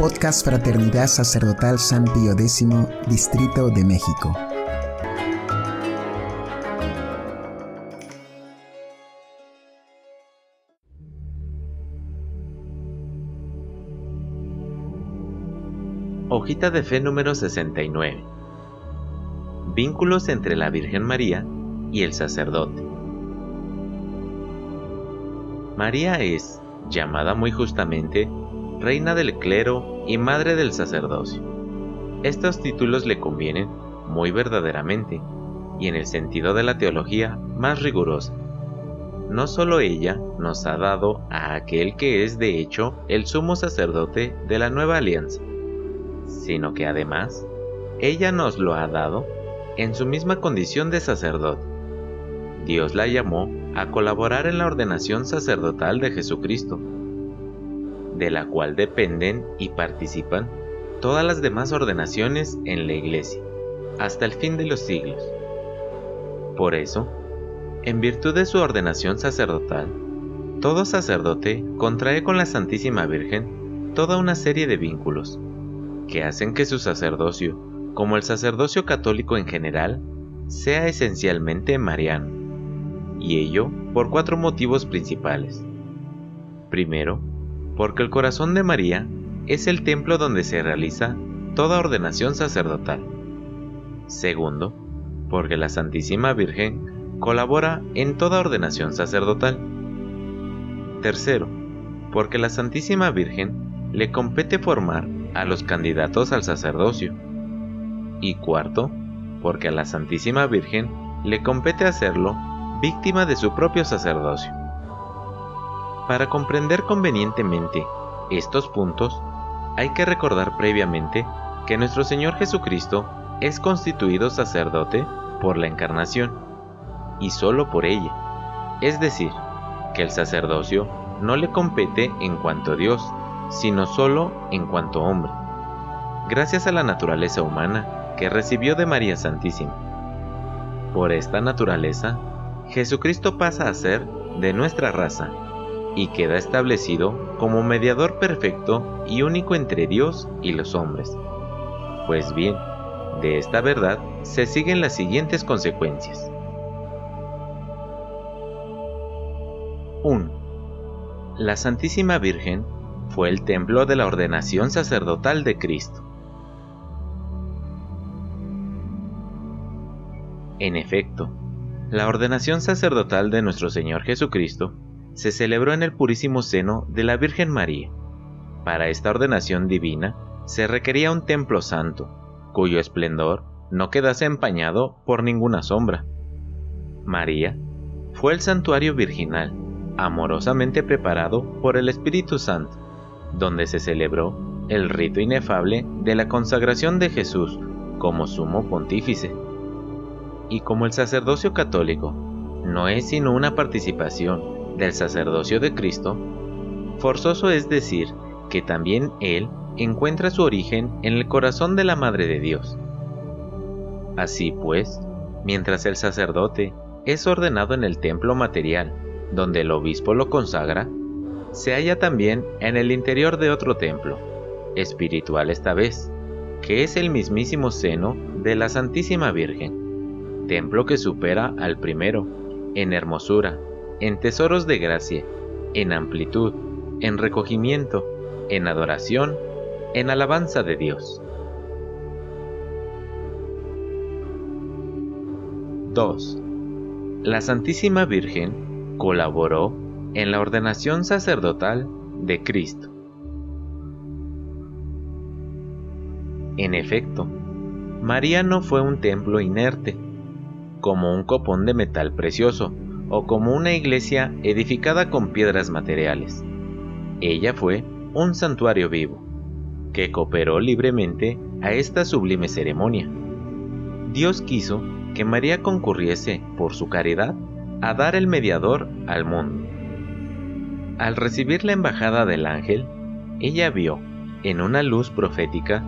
Podcast Fraternidad Sacerdotal San Pío X, Distrito de México. Hojita de fe número 69. Vínculos entre la Virgen María y el sacerdote. María es, llamada muy justamente, reina del clero y madre del sacerdocio. Estos títulos le convienen muy verdaderamente y en el sentido de la teología más rigurosa. No solo ella nos ha dado a aquel que es de hecho el sumo sacerdote de la nueva alianza, sino que además ella nos lo ha dado en su misma condición de sacerdote. Dios la llamó a colaborar en la ordenación sacerdotal de Jesucristo, de la cual dependen y participan todas las demás ordenaciones en la Iglesia, hasta el fin de los siglos. Por eso, en virtud de su ordenación sacerdotal, todo sacerdote contrae con la Santísima Virgen toda una serie de vínculos, que hacen que su sacerdocio, como el sacerdocio católico en general, sea esencialmente mariano, y ello por cuatro motivos principales. Primero, porque el corazón de María es el templo donde se realiza toda ordenación sacerdotal. Segundo, porque la Santísima Virgen colabora en toda ordenación sacerdotal. Tercero, porque la Santísima Virgen le compete formar a los candidatos al sacerdocio. Y cuarto, porque a la Santísima Virgen le compete hacerlo víctima de su propio sacerdocio. Para comprender convenientemente estos puntos, hay que recordar previamente que nuestro Señor Jesucristo es constituido sacerdote por la encarnación, y solo por ella, es decir, que el sacerdocio no le compete en cuanto Dios, sino solo en cuanto hombre, gracias a la naturaleza humana que recibió de María Santísima. Por esta naturaleza, Jesucristo pasa a ser de nuestra raza y queda establecido como mediador perfecto y único entre Dios y los hombres. Pues bien, de esta verdad se siguen las siguientes consecuencias. 1. La Santísima Virgen fue el templo de la ordenación sacerdotal de Cristo. En efecto, la ordenación sacerdotal de nuestro Señor Jesucristo se celebró en el purísimo seno de la Virgen María. Para esta ordenación divina se requería un templo santo, cuyo esplendor no quedase empañado por ninguna sombra. María fue el santuario virginal, amorosamente preparado por el Espíritu Santo, donde se celebró el rito inefable de la consagración de Jesús como sumo pontífice. Y como el sacerdocio católico no es sino una participación del sacerdocio de Cristo, forzoso es decir que también Él encuentra su origen en el corazón de la Madre de Dios. Así pues, mientras el sacerdote es ordenado en el templo material, donde el obispo lo consagra, se halla también en el interior de otro templo, espiritual esta vez, que es el mismísimo seno de la Santísima Virgen, templo que supera al primero en hermosura, en tesoros de gracia, en amplitud, en recogimiento, en adoración, en alabanza de Dios. 2. La Santísima Virgen colaboró en la ordenación sacerdotal de Cristo. En efecto, María no fue un templo inerte, como un copón de metal precioso, o como una iglesia edificada con piedras materiales. Ella fue un santuario vivo, que cooperó libremente a esta sublime ceremonia. Dios quiso que María concurriese, por su caridad, a dar el mediador al mundo. Al recibir la embajada del ángel, ella vio, en una luz profética,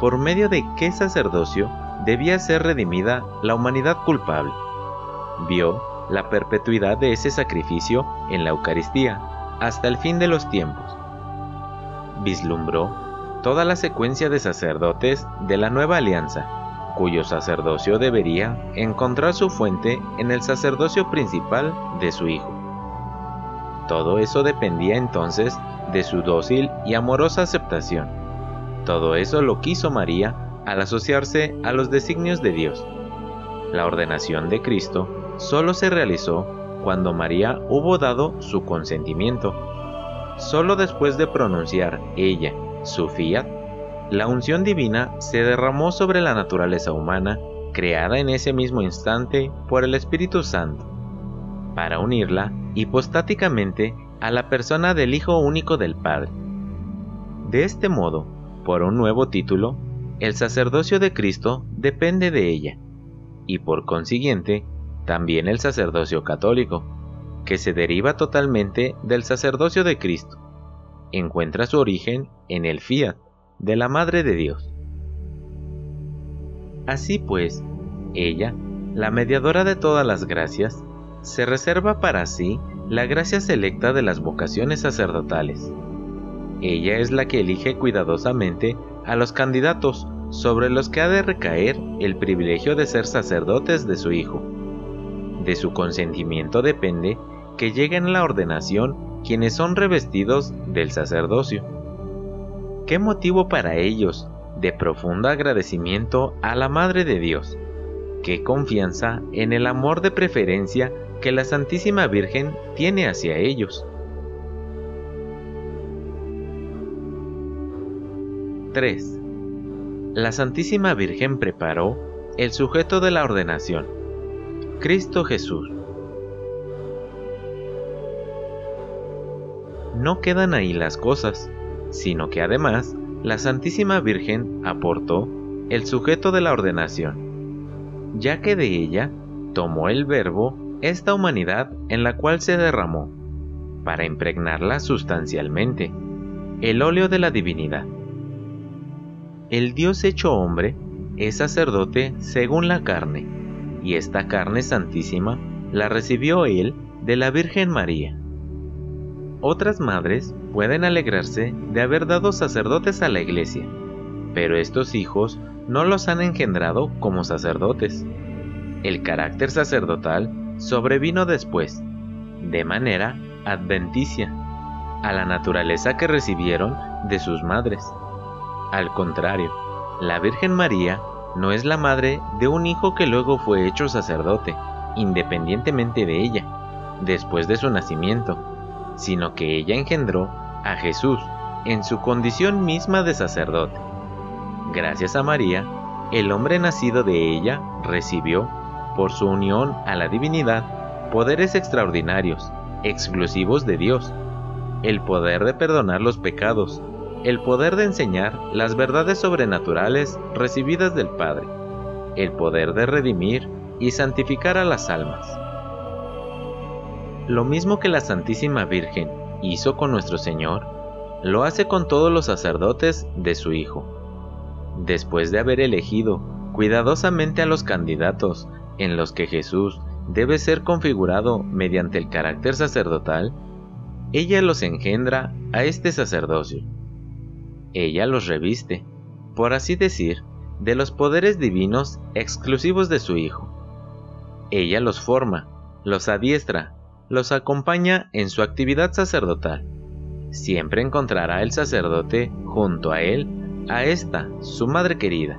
por medio de qué sacerdocio debía ser redimida la humanidad culpable. Vio la perpetuidad de ese sacrificio en la Eucaristía hasta el fin de los tiempos. Vislumbró toda la secuencia de sacerdotes de la nueva alianza, cuyo sacerdocio debería encontrar su fuente en el sacerdocio principal de su Hijo. Todo eso dependía entonces de su dócil y amorosa aceptación. Todo eso lo quiso María al asociarse a los designios de Dios. La ordenación de Cristo solo se realizó cuando María hubo dado su consentimiento. Solo después de pronunciar ella su fiat, la unción divina se derramó sobre la naturaleza humana creada en ese mismo instante por el Espíritu Santo, para unirla hipostáticamente a la persona del Hijo único del Padre. De este modo, por un nuevo título, el sacerdocio de Cristo depende de ella, y por consiguiente, también el sacerdocio católico, que se deriva totalmente del sacerdocio de Cristo, encuentra su origen en el fiat de la Madre de Dios. Así pues, ella, la mediadora de todas las gracias, se reserva para sí la gracia selecta de las vocaciones sacerdotales. Ella es la que elige cuidadosamente a los candidatos sobre los que ha de recaer el privilegio de ser sacerdotes de su Hijo. De su consentimiento depende que lleguen a la ordenación quienes son revestidos del sacerdocio. ¿Qué motivo para ellos de profundo agradecimiento a la Madre de Dios? ¿Qué confianza en el amor de preferencia que la Santísima Virgen tiene hacia ellos. 3. La Santísima Virgen preparó el sujeto de la ordenación, Cristo Jesús. No quedan ahí las cosas, sino que además la Santísima Virgen aportó el sujeto de la ordenación, ya que de ella tomó el verbo esta humanidad en la cual se derramó, para impregnarla sustancialmente, el óleo de la divinidad. El Dios hecho hombre es sacerdote según la carne, y esta carne santísima la recibió él de la Virgen María. Otras madres pueden alegrarse de haber dado sacerdotes a la iglesia, pero estos hijos no los han engendrado como sacerdotes. El carácter sacerdotal sobrevino después, de manera adventicia, a la naturaleza que recibieron de sus madres. Al contrario, la Virgen María no es la madre de un hijo que luego fue hecho sacerdote, independientemente de ella, después de su nacimiento, sino que ella engendró a Jesús en su condición misma de sacerdote. Gracias a María, el hombre nacido de ella recibió por su unión a la divinidad, poderes extraordinarios, exclusivos de Dios, el poder de perdonar los pecados, el poder de enseñar las verdades sobrenaturales recibidas del Padre, el poder de redimir y santificar a las almas. Lo mismo que la Santísima Virgen hizo con nuestro Señor, lo hace con todos los sacerdotes de su Hijo. Después de haber elegido cuidadosamente a los candidatos en los que Jesús debe ser configurado mediante el carácter sacerdotal, ella los engendra a este sacerdocio. Ella los reviste, por así decir, de los poderes divinos exclusivos de su Hijo. Ella los forma, los adiestra, los acompaña en su actividad sacerdotal. Siempre encontrará el sacerdote junto a él a esta, su madre querida,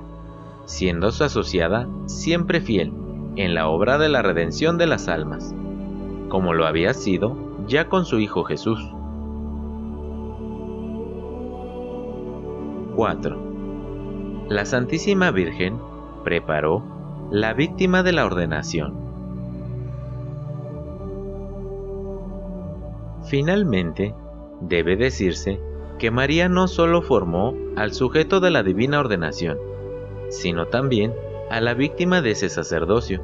siendo su asociada siempre fiel en la obra de la redención de las almas, como lo había sido ya con su Hijo Jesús. 4. La Santísima Virgen preparó la víctima de la ordenación. Finalmente, debe decirse que María no solo formó al sujeto de la divina ordenación, sino también a la víctima de ese sacerdocio.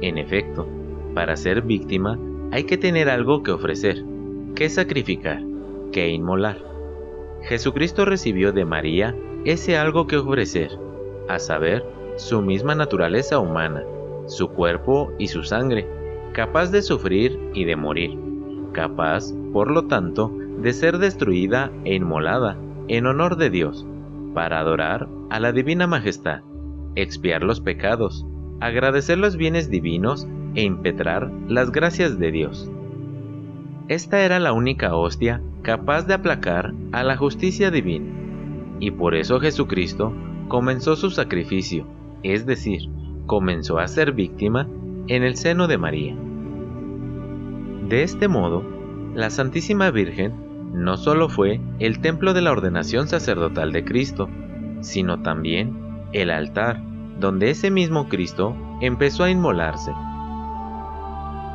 En efecto, para ser víctima hay que tener algo que ofrecer, que sacrificar, que inmolar. Jesucristo recibió de María ese algo que ofrecer, a saber, su misma naturaleza humana, su cuerpo y su sangre, capaz de sufrir y de morir, capaz, por lo tanto, de ser destruida e inmolada en honor de Dios, para adorar a la Divina Majestad, expiar los pecados, agradecer los bienes divinos e impetrar las gracias de Dios. Esta era la única hostia capaz de aplacar a la justicia divina, y por eso Jesucristo comenzó su sacrificio, es decir, comenzó a ser víctima en el seno de María. De este modo, la Santísima Virgen no solo fue el templo de la ordenación sacerdotal de Cristo, sino también el altar donde ese mismo Cristo empezó a inmolarse.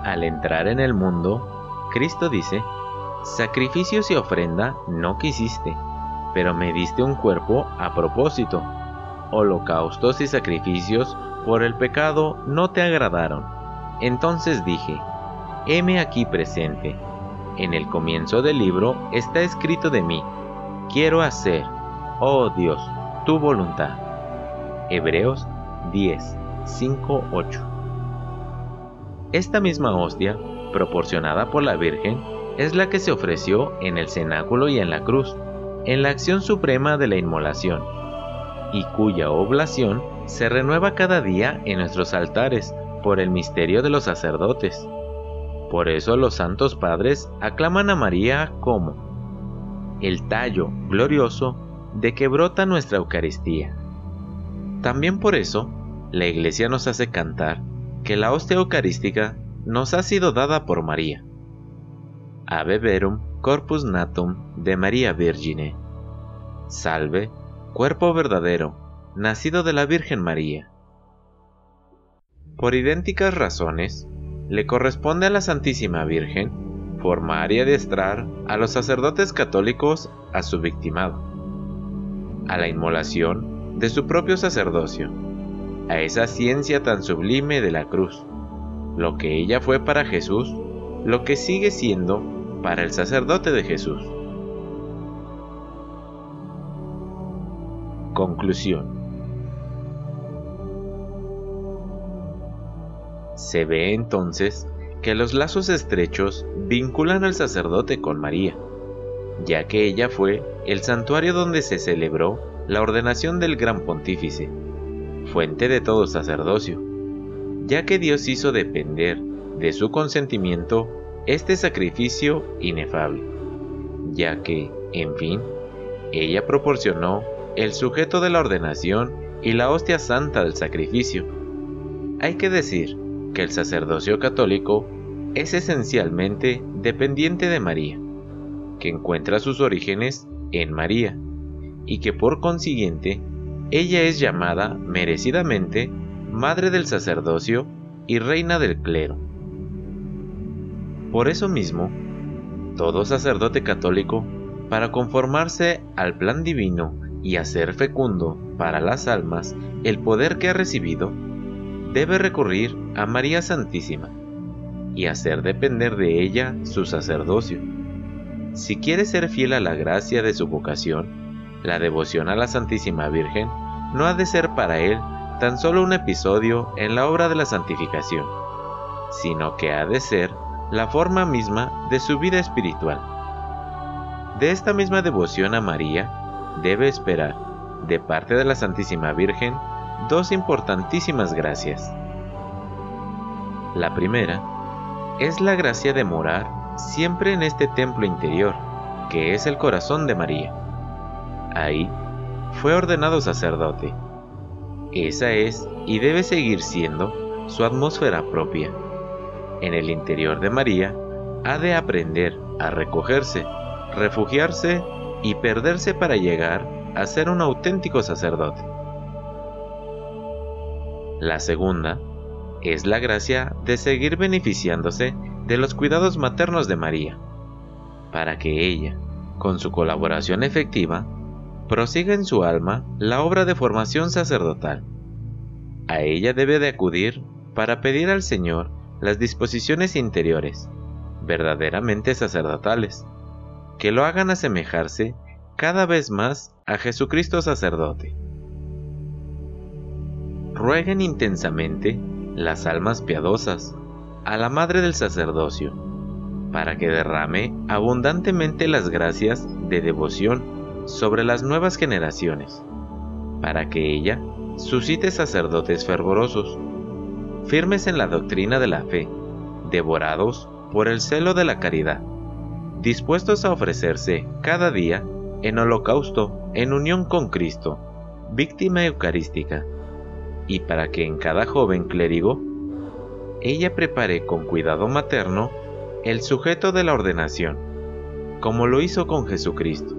Al entrar en el mundo, Cristo dice, Sacrificios y ofrenda no quisiste, pero me diste un cuerpo a propósito. Holocaustos y sacrificios por el pecado no te agradaron. Entonces dije, heme aquí presente. En el comienzo del libro está escrito de mí, quiero hacer, oh Dios, tu voluntad. Hebreos 10, 5, 8. Esta misma hostia, proporcionada por la Virgen, es la que se ofreció en el cenáculo y en la cruz, en la acción suprema de la inmolación, y cuya oblación se renueva cada día en nuestros altares por el misterio de los sacerdotes. Por eso los santos padres aclaman a María como el tallo glorioso de que brota nuestra Eucaristía. También por eso, la Iglesia nos hace cantar que la hostia eucarística nos ha sido dada por María. Ave verum corpus natum de María Virgine. Salve, cuerpo verdadero, nacido de la Virgen María. Por idénticas razones, le corresponde a la Santísima Virgen formar y adiestrar a los sacerdotes católicos a su victimado, a la inmolación de su propio sacerdocio, a esa ciencia tan sublime de la cruz, lo que ella fue para Jesús, lo que sigue siendo para el sacerdote de Jesús. Conclusión Se ve entonces que los lazos estrechos vinculan al sacerdote con María, ya que ella fue el santuario donde se celebró la ordenación del gran pontífice, fuente de todo sacerdocio, ya que Dios hizo depender de su consentimiento este sacrificio inefable, ya que, en fin, ella proporcionó el sujeto de la ordenación y la hostia santa del sacrificio. Hay que decir que el sacerdocio católico es esencialmente dependiente de María, que encuentra sus orígenes en María, y que por consiguiente ella es llamada merecidamente Madre del Sacerdocio y Reina del Clero. Por eso mismo, todo sacerdote católico, para conformarse al plan divino y hacer fecundo para las almas el poder que ha recibido, debe recurrir a María Santísima y hacer depender de ella su sacerdocio. Si quiere ser fiel a la gracia de su vocación, la devoción a la Santísima Virgen no ha de ser para él tan solo un episodio en la obra de la santificación, sino que ha de ser la forma misma de su vida espiritual. De esta misma devoción a María debe esperar, de parte de la Santísima Virgen, dos importantísimas gracias. La primera es la gracia de morar siempre en este templo interior, que es el corazón de María. Ahí fue ordenado sacerdote. Esa es y debe seguir siendo su atmósfera propia. En el interior de María ha de aprender a recogerse, refugiarse y perderse para llegar a ser un auténtico sacerdote. La segunda es la gracia de seguir beneficiándose de los cuidados maternos de María, para que ella, con su colaboración efectiva, prosiga en su alma la obra de formación sacerdotal. A ella debe de acudir para pedir al Señor las disposiciones interiores, verdaderamente sacerdotales, que lo hagan asemejarse cada vez más a Jesucristo sacerdote rueguen intensamente las almas piadosas a la Madre del Sacerdocio, para que derrame abundantemente las gracias de devoción sobre las nuevas generaciones, para que ella suscite sacerdotes fervorosos, firmes en la doctrina de la fe, devorados por el celo de la caridad, dispuestos a ofrecerse cada día en holocausto en unión con Cristo, víctima eucarística, y para que en cada joven clérigo ella prepare con cuidado materno el sujeto de la ordenación, como lo hizo con Jesucristo.